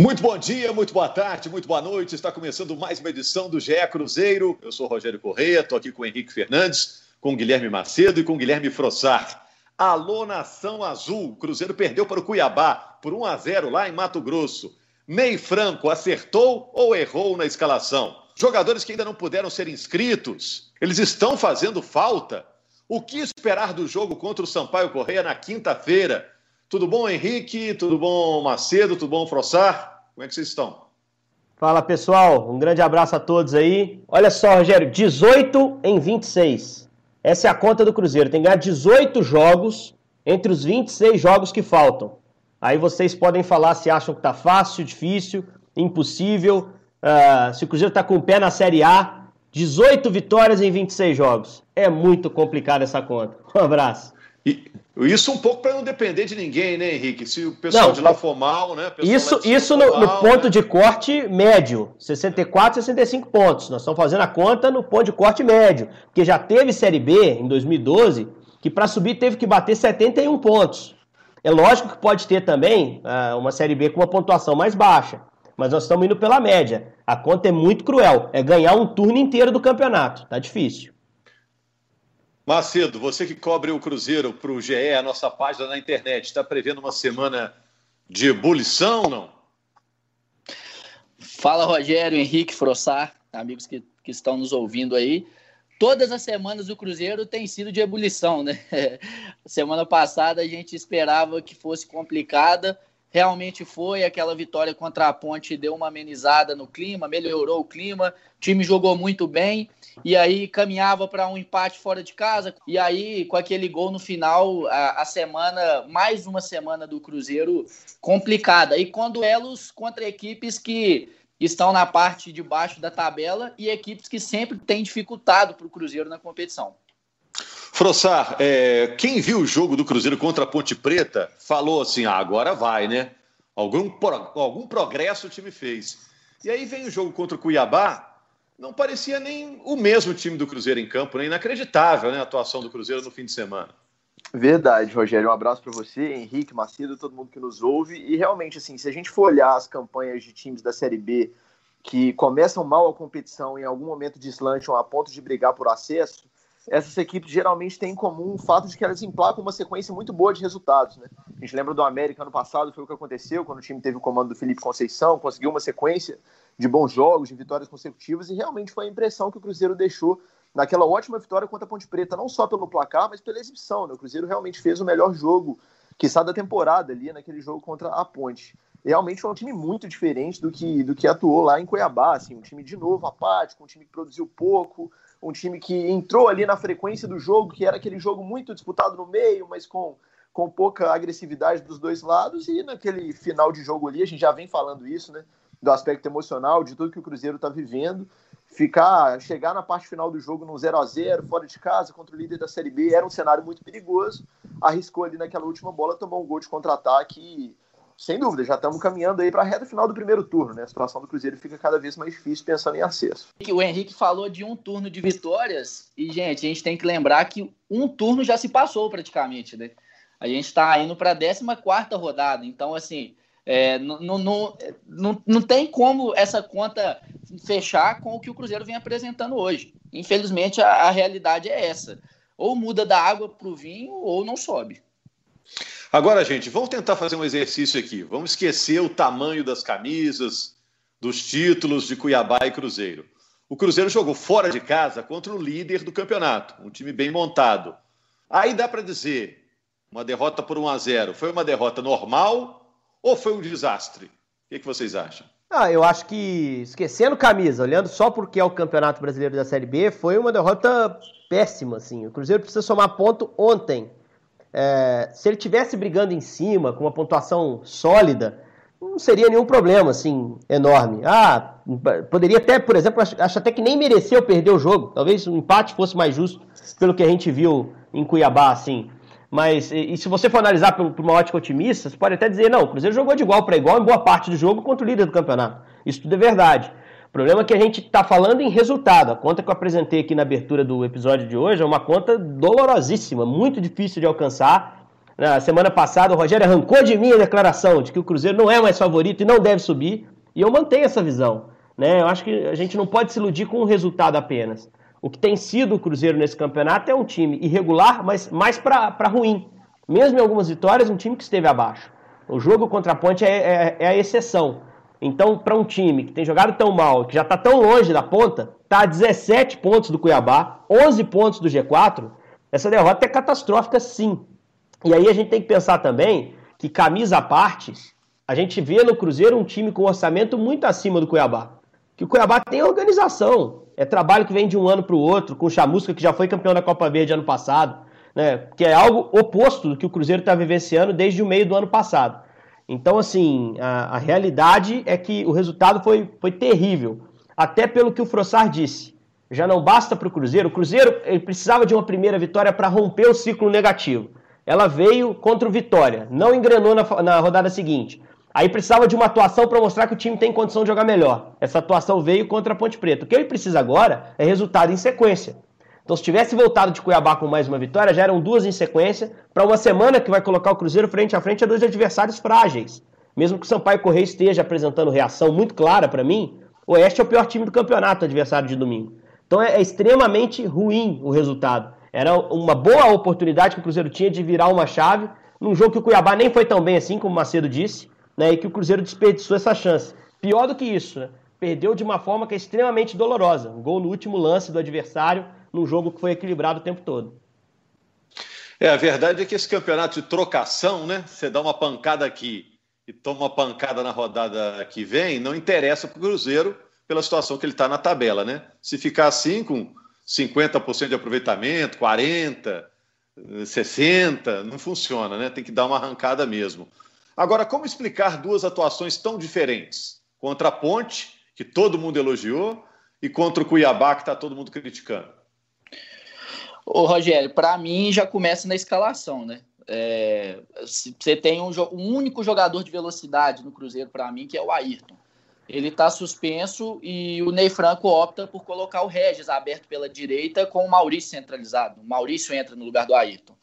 Muito bom dia, muito boa tarde, muito boa noite. Está começando mais uma edição do GE Cruzeiro. Eu sou Rogério Correia, estou aqui com o Henrique Fernandes, com o Guilherme Macedo e com o Guilherme Frossar. Alô, Nação Azul. O Cruzeiro perdeu para o Cuiabá por 1 a 0 lá em Mato Grosso. Ney Franco acertou ou errou na escalação? Jogadores que ainda não puderam ser inscritos, eles estão fazendo falta? O que esperar do jogo contra o Sampaio Correia na quinta-feira? Tudo bom, Henrique? Tudo bom, Macedo? Tudo bom, Frossar? Como é que vocês estão? Fala, pessoal. Um grande abraço a todos aí. Olha só, Rogério, 18 em 26. Essa é a conta do Cruzeiro. Tem que ganhar 18 jogos entre os 26 jogos que faltam. Aí vocês podem falar se acham que tá fácil, difícil, impossível. Uh, se o Cruzeiro tá com o pé na Série A, 18 vitórias em 26 jogos. É muito complicado essa conta. Um abraço. E isso um pouco para não depender de ninguém, né, Henrique? Se o pessoal não, de lá for mal, né? Isso, isso no, mal, no ponto né? de corte médio, 64, 65 pontos. Nós estamos fazendo a conta no ponto de corte médio, porque já teve Série B em 2012 que para subir teve que bater 71 pontos. É lógico que pode ter também uh, uma Série B com uma pontuação mais baixa, mas nós estamos indo pela média. A conta é muito cruel, é ganhar um turno inteiro do campeonato. Tá difícil. Macedo, você que cobre o Cruzeiro para o GE, a nossa página na internet, está prevendo uma semana de ebulição não? Fala, Rogério, Henrique, Frossar, amigos que, que estão nos ouvindo aí. Todas as semanas do Cruzeiro tem sido de ebulição, né? Semana passada a gente esperava que fosse complicada, realmente foi. Aquela vitória contra a Ponte deu uma amenizada no clima, melhorou o clima. O time jogou muito bem e aí caminhava para um empate fora de casa. E aí, com aquele gol no final, a, a, semana, mais uma semana do Cruzeiro complicada. E com duelos contra equipes que estão na parte de baixo da tabela e equipes que sempre têm dificultado para o Cruzeiro na competição. Frossar, é, quem viu o jogo do Cruzeiro contra a Ponte Preta falou assim: ah, agora vai, né? Algum, algum progresso o time fez. E aí vem o jogo contra o Cuiabá, não parecia nem o mesmo time do Cruzeiro em campo, né? Inacreditável né, a atuação do Cruzeiro no fim de semana. Verdade, Rogério. Um abraço para você, Henrique, Macedo, todo mundo que nos ouve. E realmente, assim, se a gente for olhar as campanhas de times da Série B que começam mal a competição em algum momento deslancham a ponto de brigar por acesso, essas equipes geralmente têm em comum o fato de que elas emplacam uma sequência muito boa de resultados. Né? A gente lembra do América ano passado, foi o que aconteceu quando o time teve o comando do Felipe Conceição, conseguiu uma sequência de bons jogos, de vitórias consecutivas, e realmente foi a impressão que o Cruzeiro deixou naquela ótima vitória contra a Ponte Preta, não só pelo placar, mas pela exibição. Né? O Cruzeiro realmente fez o melhor jogo que sai da temporada ali naquele jogo contra a Ponte. Realmente foi um time muito diferente do que, do que atuou lá em Cuiabá, assim, um time de novo apático, um time que produziu pouco, um time que entrou ali na frequência do jogo, que era aquele jogo muito disputado no meio, mas com, com pouca agressividade dos dois lados, e naquele final de jogo ali, a gente já vem falando isso, né? Do aspecto emocional, de tudo que o Cruzeiro está vivendo. Ficar, chegar na parte final do jogo num 0 a 0 fora de casa, contra o líder da Série B, era um cenário muito perigoso. Arriscou ali naquela última bola, tomou um gol de contra-ataque sem dúvida, já estamos caminhando aí para a reta final do primeiro turno, né? A situação do Cruzeiro fica cada vez mais difícil pensando em acesso. O Henrique falou de um turno de vitórias e, gente, a gente tem que lembrar que um turno já se passou praticamente, né? A gente está indo para a 14 rodada, então, assim, é, não, tem como essa conta fechar com o que o Cruzeiro vem apresentando hoje. Infelizmente, a, a realidade é essa. Ou muda da água para o vinho ou não sobe. Agora, gente, vamos tentar fazer um exercício aqui. Vamos esquecer o tamanho das camisas, dos títulos de Cuiabá e Cruzeiro. O Cruzeiro jogou fora de casa contra o líder do campeonato, um time bem montado. Aí dá para dizer, uma derrota por 1 a 0 foi uma derrota normal ou foi um desastre? O que, que vocês acham? Ah, eu acho que, esquecendo camisa, olhando só porque é o Campeonato Brasileiro da Série B, foi uma derrota péssima, assim. O Cruzeiro precisa somar ponto ontem é, se ele tivesse brigando em cima, com uma pontuação sólida, não seria nenhum problema, assim, enorme. Ah, poderia até, por exemplo, acho até que nem mereceu perder o jogo. Talvez um empate fosse mais justo, pelo que a gente viu em Cuiabá, assim. Mas, e, e se você for analisar por, por, uma ótica otimista, você pode até dizer, não, o Cruzeiro jogou de igual para igual em boa parte do jogo contra o líder do campeonato. Isso tudo é verdade. O problema é que a gente está falando em resultado. A conta que eu apresentei aqui na abertura do episódio de hoje é uma conta dolorosíssima, muito difícil de alcançar. Na semana passada, o Rogério arrancou de mim a declaração de que o Cruzeiro não é mais favorito e não deve subir. E eu mantenho essa visão. Né? Eu acho que a gente não pode se iludir com um resultado apenas. O que tem sido o Cruzeiro nesse campeonato é um time irregular, mas mais para ruim. Mesmo em algumas vitórias, um time que esteve abaixo. O jogo contra a Ponte é, é, é a exceção. Então, para um time que tem jogado tão mal, que já está tão longe da ponta, está a 17 pontos do Cuiabá, 11 pontos do G4, essa derrota é catastrófica sim. E aí a gente tem que pensar também que, camisa à parte, a gente vê no Cruzeiro um time com orçamento muito acima do Cuiabá. Que o Cuiabá tem organização, é trabalho que vem de um ano para o outro, com o Chamusca, que já foi campeão da Copa Verde ano passado, né? que é algo oposto do que o Cruzeiro está vivenciando desde o meio do ano passado. Então, assim, a, a, realidade é que o resultado foi, foi terrível, até pelo que o Frossar disse. Já não basta para o Cruzeiro. O Cruzeiro precisava de uma primeira vitória para romper o ciclo negativo ela veio contra o Vitória, não engrenou na, na rodada seguinte. Aí precisava de uma atuação para mostrar que o time tem condição de jogar melhor. Essa atuação veio contra a Ponte Preta. O que ele precisa agora é resultado em sequência. Então, se tivesse voltado de Cuiabá com mais uma vitória, já eram duas em sequência, para uma semana que vai colocar o Cruzeiro frente a frente a dois adversários frágeis. Mesmo que o Sampaio Correia esteja apresentando reação muito clara para mim, o Oeste é o pior time do campeonato, adversário de domingo. Então é, é extremamente ruim o resultado. Era uma boa oportunidade que o Cruzeiro tinha de virar uma chave num jogo que o Cuiabá nem foi tão bem assim, como o Macedo disse, né, e que o Cruzeiro desperdiçou essa chance. Pior do que isso, né, perdeu de uma forma que é extremamente dolorosa. Um gol no último lance do adversário, num jogo que foi equilibrado o tempo todo. É, a verdade é que esse campeonato de trocação, né? Você dá uma pancada aqui e toma uma pancada na rodada que vem, não interessa para o Cruzeiro pela situação que ele está na tabela, né? Se ficar assim, com 50% de aproveitamento, 40%, 60%, não funciona, né? Tem que dar uma arrancada mesmo. Agora, como explicar duas atuações tão diferentes? Contra a Ponte, que todo mundo elogiou, e contra o Cuiabá, que está todo mundo criticando. Ô, Rogério, para mim já começa na escalação, né? É, você tem um, um, único jogador de velocidade no Cruzeiro, para mim, que é o Ayrton ele está suspenso e o Ney Franco opta por colocar o Regis aberto pela direita com o Maurício centralizado. O Maurício entra no lugar do Ayrton.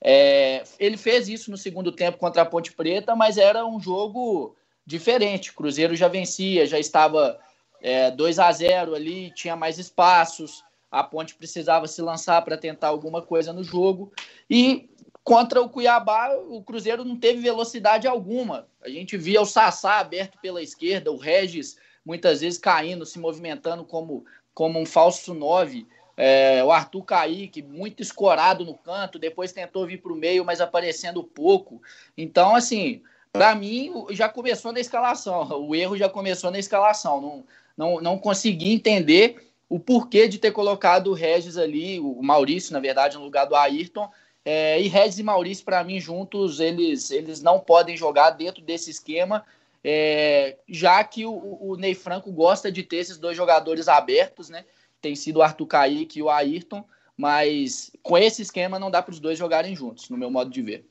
É, ele fez isso no segundo tempo contra a Ponte Preta, mas era um jogo diferente. O Cruzeiro já vencia, já estava é, 2 a 0 ali, tinha mais espaços. A Ponte precisava se lançar para tentar alguma coisa no jogo. E Contra o Cuiabá, o Cruzeiro não teve velocidade alguma. A gente via o Sassá aberto pela esquerda, o Regis muitas vezes caindo, se movimentando como, como um falso nove. É, o Arthur Kaique, muito escorado no canto, depois tentou vir para o meio, mas aparecendo pouco. Então, assim, para mim, já começou na escalação. O erro já começou na escalação. Não, não, não consegui entender o porquê de ter colocado o Regis ali, o Maurício, na verdade, no lugar do Ayrton, é, e Regis e Maurício, para mim, juntos, eles, eles não podem jogar dentro desse esquema, é, já que o, o, Ney Franco gosta de ter esses dois jogadores abertos, né? Tem sido o Arthur Kaique e o Ayrton, mas com esse esquema não dá para os dois jogarem juntos, no meu modo de ver.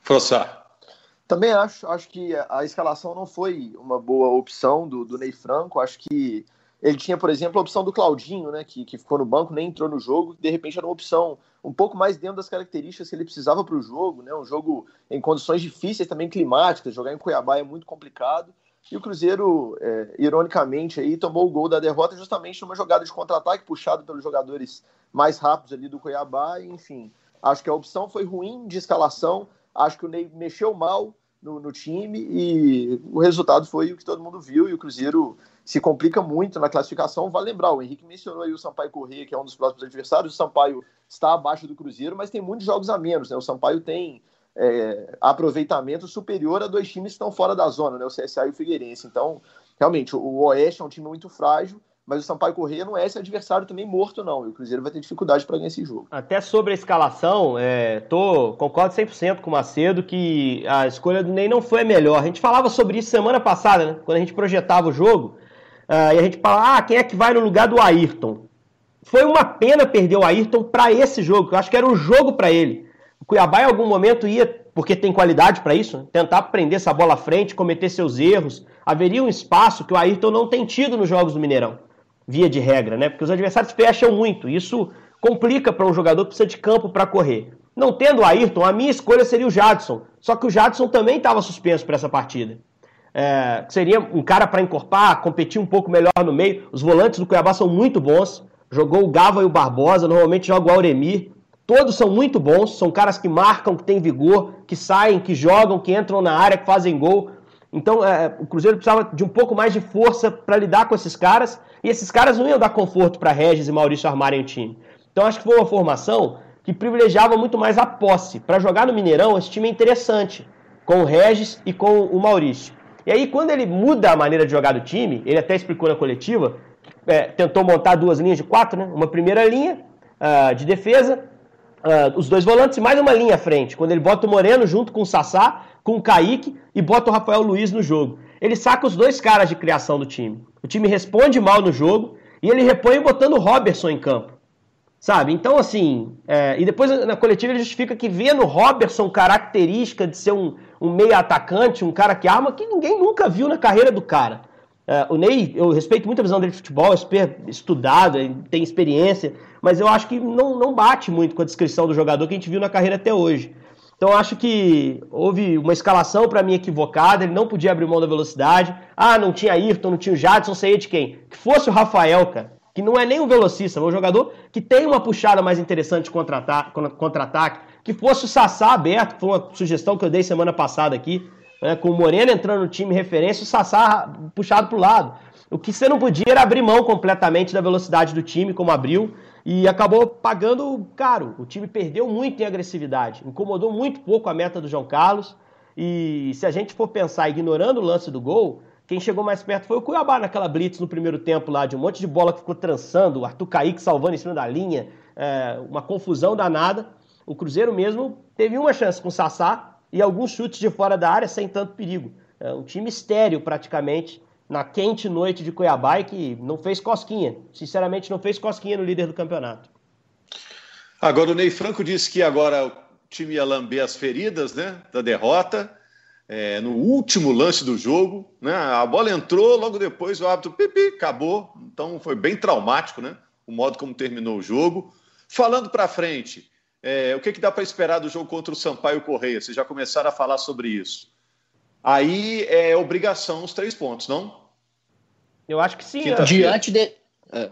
Frossar. Também acho, acho que a escalação não foi uma boa opção do, do Ney Franco. Acho que ele tinha, por exemplo, a opção do Claudinho, né, que, que ficou no banco, nem entrou no jogo, de repente era uma opção um pouco mais dentro das características que ele precisava para o jogo, né, um jogo em condições difíceis também climáticas, jogar em Cuiabá é muito complicado, e o Cruzeiro, é, ironicamente, aí, tomou o gol da derrota justamente numa jogada de contra-ataque puxado pelos jogadores mais rápidos ali do Cuiabá, enfim, acho que a opção foi ruim de escalação, acho que o Ney mexeu mal no, no time, e o resultado foi o que todo mundo viu, e o Cruzeiro se complica muito na classificação. Vale lembrar, o Henrique mencionou aí o Sampaio Corrêa, que é um dos próximos adversários. O Sampaio está abaixo do Cruzeiro, mas tem muitos jogos a menos. Né? O Sampaio tem é, aproveitamento superior a dois times que estão fora da zona, né? o CSA e o Figueirense. Então, realmente, o Oeste é um time muito frágil. Mas o Sampaio Correia não é esse adversário também morto, não. E o Cruzeiro vai ter dificuldade para ganhar esse jogo. Até sobre a escalação, é, tô, concordo 100% com o Macedo que a escolha do Ney não foi a melhor. A gente falava sobre isso semana passada, né? quando a gente projetava o jogo. Uh, e a gente fala, ah, quem é que vai no lugar do Ayrton? Foi uma pena perder o Ayrton para esse jogo, que eu acho que era um jogo para ele. O Cuiabá em algum momento ia, porque tem qualidade para isso, né? tentar prender essa bola à frente, cometer seus erros. Haveria um espaço que o Ayrton não tem tido nos jogos do Mineirão, via de regra, né? Porque os adversários fecham muito. Isso complica para um jogador que precisa de campo para correr. Não tendo o Ayrton, a minha escolha seria o Jadson. Só que o Jadson também estava suspenso para essa partida. É, seria um cara para encorpar, competir um pouco melhor no meio. Os volantes do Cuiabá são muito bons. Jogou o Gava e o Barbosa, normalmente joga o Auremir. Todos são muito bons, são caras que marcam, que têm vigor, que saem, que jogam, que entram na área, que fazem gol. Então é, o Cruzeiro precisava de um pouco mais de força para lidar com esses caras. E esses caras não iam dar conforto para Regis e Maurício armarem o time. Então acho que foi uma formação que privilegiava muito mais a posse. Para jogar no Mineirão, esse time é interessante, com o Regis e com o Maurício. E aí, quando ele muda a maneira de jogar do time, ele até explicou na coletiva, é, tentou montar duas linhas de quatro, né? Uma primeira linha uh, de defesa, uh, os dois volantes e mais uma linha à frente. Quando ele bota o Moreno junto com o Sassá, com o Kaique e bota o Rafael Luiz no jogo. Ele saca os dois caras de criação do time. O time responde mal no jogo e ele repõe botando o Robertson em campo. Sabe? Então, assim. É, e depois na coletiva ele justifica que vê no Robertson característica de ser um, um meio atacante, um cara que arma, que ninguém nunca viu na carreira do cara. É, o Ney, eu respeito muito a visão dele de futebol, é estudado, tem experiência, mas eu acho que não, não bate muito com a descrição do jogador que a gente viu na carreira até hoje. Então acho que houve uma escalação para mim equivocada, ele não podia abrir mão da velocidade. Ah, não tinha Ayrton, não tinha o Jadson, sei de quem? Que fosse o Rafael, cara que não é nem um velocista, é um jogador que tem uma puxada mais interessante contra-ataque, contra que fosse o Sassá aberto, foi uma sugestão que eu dei semana passada aqui, né, com o Moreno entrando no time referência, o Sassá puxado para o lado. O que você não podia era abrir mão completamente da velocidade do time, como abriu, e acabou pagando caro. O time perdeu muito em agressividade, incomodou muito pouco a meta do João Carlos, e se a gente for pensar ignorando o lance do gol, quem chegou mais perto foi o Cuiabá naquela blitz no primeiro tempo lá, de um monte de bola que ficou trançando, o Arthur Kaique salvando em cima da linha, é, uma confusão danada. O Cruzeiro mesmo teve uma chance com o Sassá e alguns chutes de fora da área sem tanto perigo. É um time estéreo praticamente na quente noite de Cuiabá e que não fez cosquinha. Sinceramente, não fez cosquinha no líder do campeonato. Agora, o Ney Franco disse que agora o time ia lamber as feridas né, da derrota é, no último lance do jogo, né? A bola entrou, logo depois o árbitro pipi, acabou. Então foi bem traumático, né? O modo como terminou o jogo. Falando para frente, é, o que, que dá para esperar do jogo contra o Sampaio Correia? Vocês já começaram a falar sobre isso. Aí é obrigação os três pontos, não? Eu acho que sim. Diante de, é.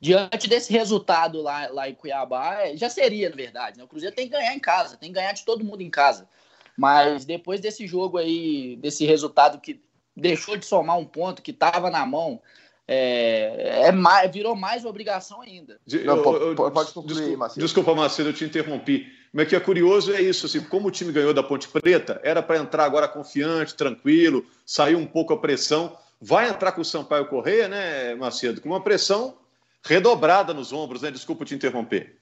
diante desse resultado lá, lá em Cuiabá, é, já seria, na verdade. Né? O Cruzeiro tem que ganhar em casa, tem que ganhar de todo mundo em casa. Mas depois desse jogo aí, desse resultado que deixou de somar um ponto que estava na mão, é, é mais, virou mais obrigação ainda. Não, pode, pode concluir, desculpa, Macedo. Desculpa, Macedo, eu te interrompi. Mas que é curioso é isso, assim, como o time ganhou da Ponte Preta, era para entrar agora confiante, tranquilo, sair um pouco a pressão. Vai entrar com o Sampaio Correia, né, Macedo? Com uma pressão redobrada nos ombros, né? Desculpa te interromper.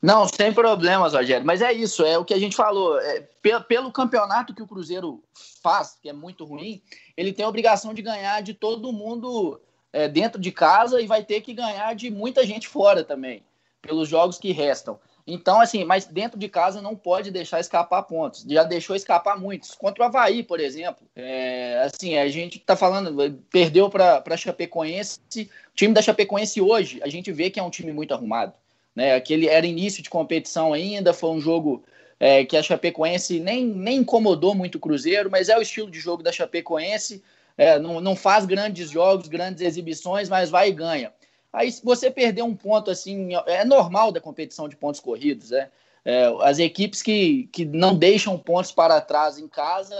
Não, sem problemas, Rogério. Mas é isso, é o que a gente falou. É, pelo, campeonato que o Cruzeiro faz, que é muito ruim, ele tem a obrigação de ganhar de todo mundo é, dentro de casa e vai ter que ganhar de muita gente fora também, pelos jogos que restam. Então, assim, mas dentro de casa não pode deixar escapar pontos. Já deixou escapar muitos. Contra o Havaí, por exemplo. É, assim, a gente tá falando, perdeu para Chapecoense. O time da Chapecoense hoje, a gente vê que é um time muito arrumado. Né? Aquele era início de competição ainda, foi um jogo é, que a Chapecoense nem, nem incomodou muito o Cruzeiro, mas é o estilo de jogo da Chapecoense. É, não, não faz grandes jogos, grandes exibições, mas vai e ganha. Aí, se você perder um ponto assim, é normal da competição de pontos corridos, né? É, as equipes que, que não deixam pontos para trás em casa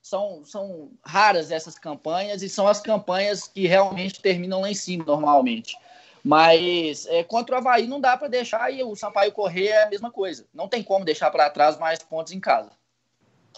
são, são raras essas campanhas e são as campanhas que realmente terminam lá em cima, normalmente. Mas é, contra o Havaí não dá para deixar e o Sampaio correr é a mesma coisa. Não tem como deixar para trás mais pontos em casa.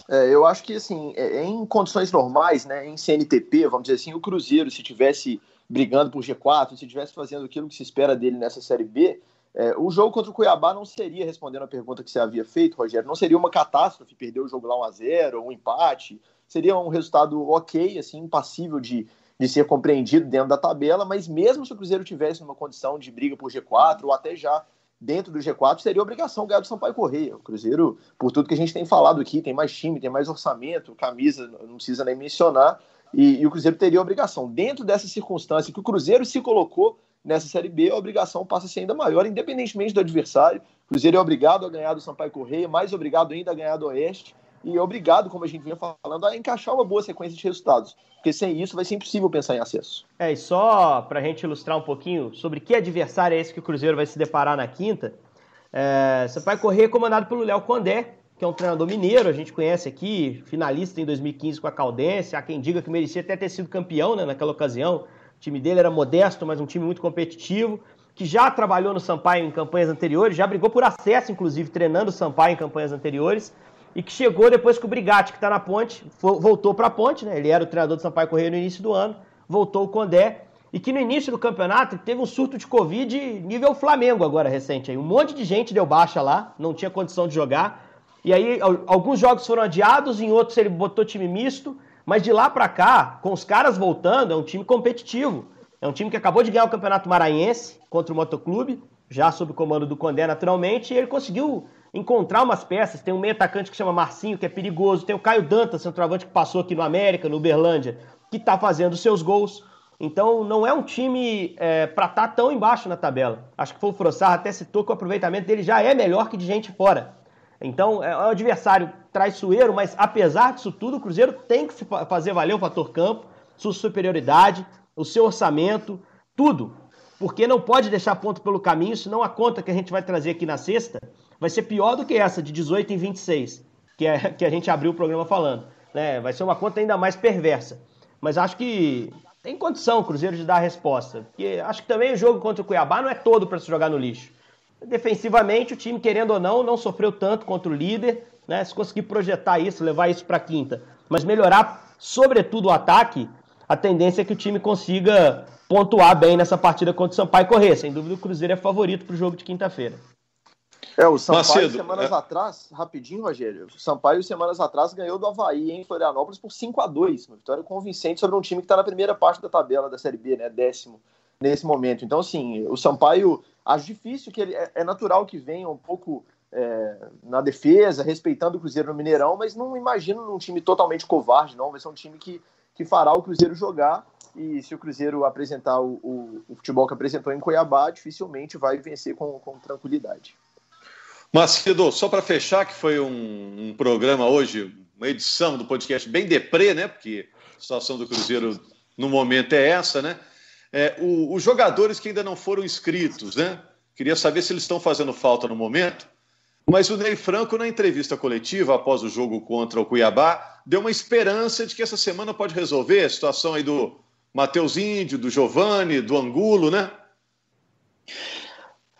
É, eu acho que, assim, é, em condições normais, né, em CNTP, vamos dizer assim, o Cruzeiro, se tivesse brigando por G4, se tivesse fazendo aquilo que se espera dele nessa Série B, é, o jogo contra o Cuiabá não seria, respondendo a pergunta que você havia feito, Rogério, não seria uma catástrofe perder o jogo lá 1x0, um empate, seria um resultado ok, assim, passível de, de ser compreendido dentro da tabela, mas mesmo se o Cruzeiro tivesse numa condição de briga por G4 ou até já dentro do G4, seria obrigação ganhar do Sampaio Correia. O Cruzeiro, por tudo que a gente tem falado aqui, tem mais time, tem mais orçamento, camisa, não precisa nem mencionar, e, e o Cruzeiro teria obrigação. Dentro dessa circunstância que o Cruzeiro se colocou nessa Série B, a obrigação passa a ser ainda maior, independentemente do adversário. O Cruzeiro é obrigado a ganhar do Sampaio Correia, mais obrigado ainda a ganhar do Oeste, e é obrigado, como a gente vinha falando, a encaixar uma boa sequência de resultados, porque sem isso vai ser impossível pensar em acesso. É, e só para a gente ilustrar um pouquinho sobre que adversário é esse que o Cruzeiro vai se deparar na quinta, é, Sampaio Correia é comandado pelo Léo Condé, que é um treinador mineiro, a gente conhece aqui, finalista em 2015 com a Caldense, há quem diga que merecia até ter sido campeão né, naquela ocasião. O time dele era modesto, mas um time muito competitivo, que já trabalhou no Sampaio em campanhas anteriores, já brigou por acesso, inclusive, treinando o Sampaio em campanhas anteriores, e que chegou depois que o Brigatti, que está na ponte, voltou para a ponte, né? Ele era o treinador do Sampaio Correia no início do ano, voltou o Condé, e que no início do campeonato teve um surto de Covid nível Flamengo agora recente. Aí. Um monte de gente deu baixa lá, não tinha condição de jogar. E aí alguns jogos foram adiados, em outros ele botou time misto, mas de lá para cá, com os caras voltando, é um time competitivo. É um time que acabou de ganhar o Campeonato Maranhense contra o Motoclube, já sob o comando do Condé naturalmente, e ele conseguiu encontrar umas peças. Tem um meio atacante que chama Marcinho, que é perigoso, tem o Caio Dantas, centroavante que passou aqui no América, no Uberlândia, que está fazendo seus gols. Então não é um time é, para estar tá tão embaixo na tabela. Acho que foi o Frossar até citou que o aproveitamento dele já é melhor que de gente fora. Então, é um adversário traiçoeiro, mas apesar disso tudo, o Cruzeiro tem que fazer valer o fator campo, sua superioridade, o seu orçamento, tudo. Porque não pode deixar ponto pelo caminho, senão a conta que a gente vai trazer aqui na sexta vai ser pior do que essa de 18 em 26, que, é, que a gente abriu o programa falando. Né? Vai ser uma conta ainda mais perversa. Mas acho que tem condição o Cruzeiro de dar a resposta. Porque acho que também o jogo contra o Cuiabá não é todo para se jogar no lixo. Defensivamente, o time, querendo ou não, não sofreu tanto contra o líder. Né? Se conseguir projetar isso, levar isso para quinta, mas melhorar, sobretudo, o ataque, a tendência é que o time consiga pontuar bem nessa partida contra o Sampaio Corrêa. Sem dúvida, o Cruzeiro é favorito para o jogo de quinta-feira. É, o Sampaio Macedo, semanas é... atrás, rapidinho, Rogério, o Sampaio semanas atrás ganhou do Havaí em Florianópolis por 5 a 2 uma vitória convincente sobre um time que está na primeira parte da tabela da Série B, né, décimo nesse momento. Então, assim, o Sampaio Acho difícil que ele. É, é natural que venha um pouco é, na defesa, respeitando o Cruzeiro no Mineirão, mas não imagino um time totalmente covarde, não. Vai ser um time que, que fará o Cruzeiro jogar. E se o Cruzeiro apresentar o, o, o futebol que apresentou em Cuiabá, dificilmente vai vencer com, com tranquilidade. Macedo, só para fechar, que foi um, um, programa hoje, uma edição do podcast bem deprê, né? Porque a situação do Cruzeiro no momento é essa, né? É, o, os jogadores que ainda não foram inscritos, né? Queria saber se eles estão fazendo falta no momento. Mas o Ney Franco, na entrevista coletiva após o jogo contra o Cuiabá, deu uma esperança de que essa semana pode resolver a situação aí do Matheus Índio, do Giovani, do Angulo, né?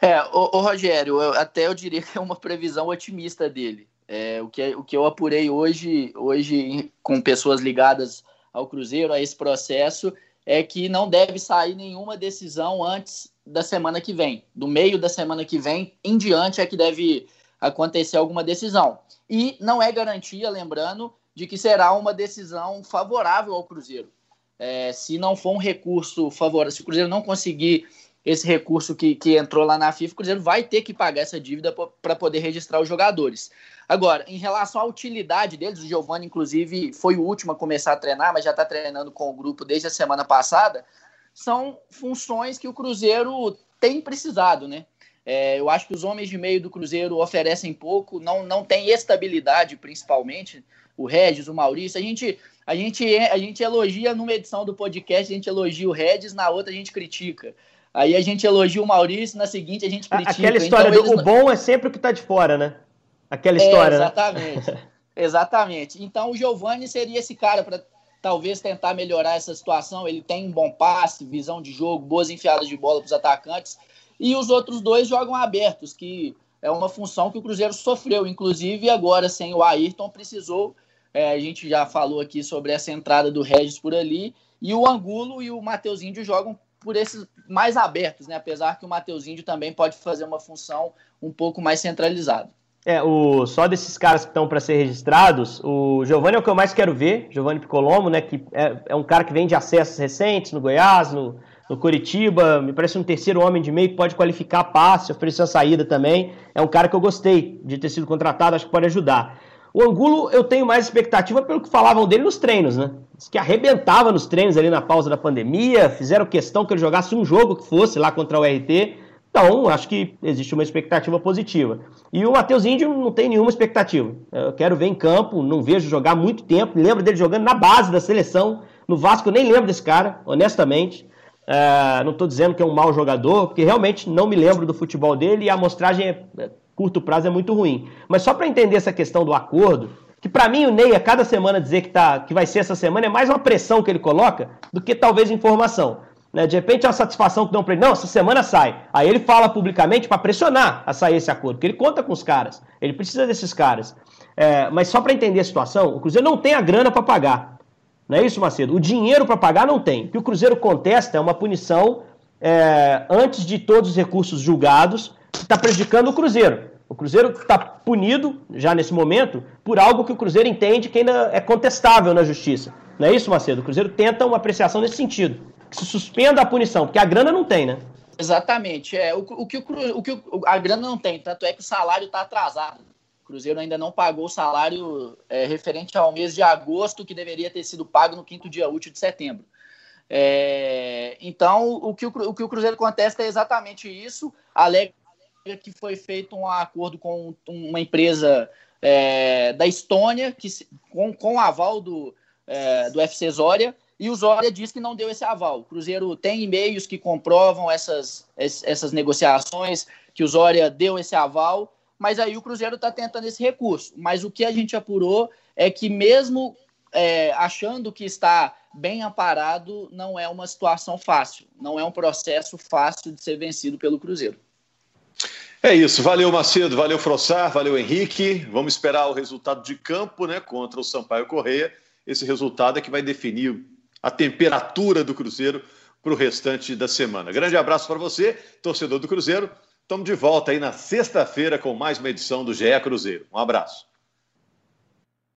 É, o, Rogério, eu, até eu diria que é uma previsão otimista dele. É, o, que, o que eu apurei hoje, hoje com pessoas ligadas ao Cruzeiro, a esse processo, é que não deve sair nenhuma decisão antes da semana que vem. Do meio da semana que vem em diante é que deve acontecer alguma decisão. E não é garantia, lembrando, de que será uma decisão favorável ao Cruzeiro. É, se não for um recurso favorável, se o Cruzeiro não conseguir esse recurso que, que entrou lá na FIFA, o Cruzeiro vai ter que pagar essa dívida para poder registrar os jogadores. Agora, em relação à utilidade deles, o Giovanni, inclusive, foi o último a começar a treinar, mas já está treinando com o grupo desde a semana passada. São funções que o Cruzeiro tem precisado, né? É, eu acho que os homens de meio do Cruzeiro oferecem pouco, não, não tem estabilidade, principalmente. O Regis, o Maurício, a gente, a, gente, a gente elogia numa edição do podcast, a gente elogia o Regis, na outra a gente critica. Aí a gente elogia o Maurício, na seguinte a gente critica. Aquela história então, do eles... o bom é sempre o que está de fora, né? Aquela história, é, exatamente. Né? exatamente. Então o Giovani seria esse cara para talvez tentar melhorar essa situação. Ele tem um bom passe, visão de jogo, boas enfiadas de bola para os atacantes. E os outros dois jogam abertos, que é uma função que o Cruzeiro sofreu. Inclusive, agora sem o Ayrton, precisou. É, a gente já falou aqui sobre essa entrada do Regis por ali. E o Angulo e o Matheus Índio jogam por esses mais abertos, né? Apesar que o Matheus Índio também pode fazer uma função um pouco mais centralizada. É, o, só desses caras que estão para ser registrados, o Giovanni é o que eu mais quero ver, Giovanni Picolomo, né? Que é, é, um cara que vem de acessos recentes no Goiás, no, no Curitiba, me parece um terceiro homem de meio que pode qualificar passe, oferecer a saída também. É um cara que eu gostei de ter sido contratado, acho que pode ajudar. O Angulo eu tenho mais expectativa pelo que falavam dele nos treinos, né? Diz que arrebentava nos treinos ali na pausa da pandemia, fizeram questão que ele jogasse um jogo que fosse lá contra o RT. Então, acho que existe uma expectativa positiva. E o Matheus Índio não tem nenhuma expectativa. Eu quero ver em campo, não vejo jogar muito tempo. Lembro dele jogando na base da seleção. No Vasco nem lembro desse cara, honestamente. Uh, não estou dizendo que é um mau jogador, porque realmente não me lembro do futebol dele e a amostragem é, é curto prazo é muito ruim. Mas só para entender essa questão do acordo, que para mim o Ney a cada semana dizer que, tá, que vai ser essa semana é mais uma pressão que ele coloca do que talvez informação. Né? De repente é uma satisfação que dão para ele, não, essa semana sai. Aí ele fala publicamente para pressionar a sair esse acordo, porque ele conta com os caras, ele precisa desses caras. É, mas só para entender a situação, o Cruzeiro não tem a grana para pagar. Não é isso, Macedo? O dinheiro para pagar não tem. O que o Cruzeiro contesta é uma punição é, antes de todos os recursos julgados, que está prejudicando o Cruzeiro. O Cruzeiro está punido, já nesse momento, por algo que o Cruzeiro entende que ainda é contestável na justiça. Não é isso, Macedo? O Cruzeiro tenta uma apreciação nesse sentido. Que se suspenda a punição, porque a grana não tem, né? Exatamente. É, o, o, que, o, o que a grana não tem, tanto é que o salário está atrasado. Cruzeiro ainda não pagou o salário é, referente ao mês de agosto, que deveria ter sido pago no quinto dia útil de setembro. É, então, o que o, o que o Cruzeiro contesta é exatamente isso. Alega que foi feito um acordo com uma empresa é, da Estônia, que, com, com aval do, é, do FC Zória, e o Zória diz que não deu esse aval. O Cruzeiro tem e-mails que comprovam essas, essas negociações, que o Zória deu esse aval, mas aí o Cruzeiro está tentando esse recurso. Mas o que a gente apurou é que, mesmo é, achando que está bem amparado, não é uma situação fácil, não é um processo fácil de ser vencido pelo Cruzeiro. É isso, valeu Macedo, valeu Frossar, valeu Henrique. Vamos esperar o resultado de campo né, contra o Sampaio Correia. Esse resultado é que vai definir a temperatura do Cruzeiro para o restante da semana. Grande abraço para você, torcedor do Cruzeiro. Estamos de volta aí na sexta-feira com mais uma edição do GE Cruzeiro. Um abraço.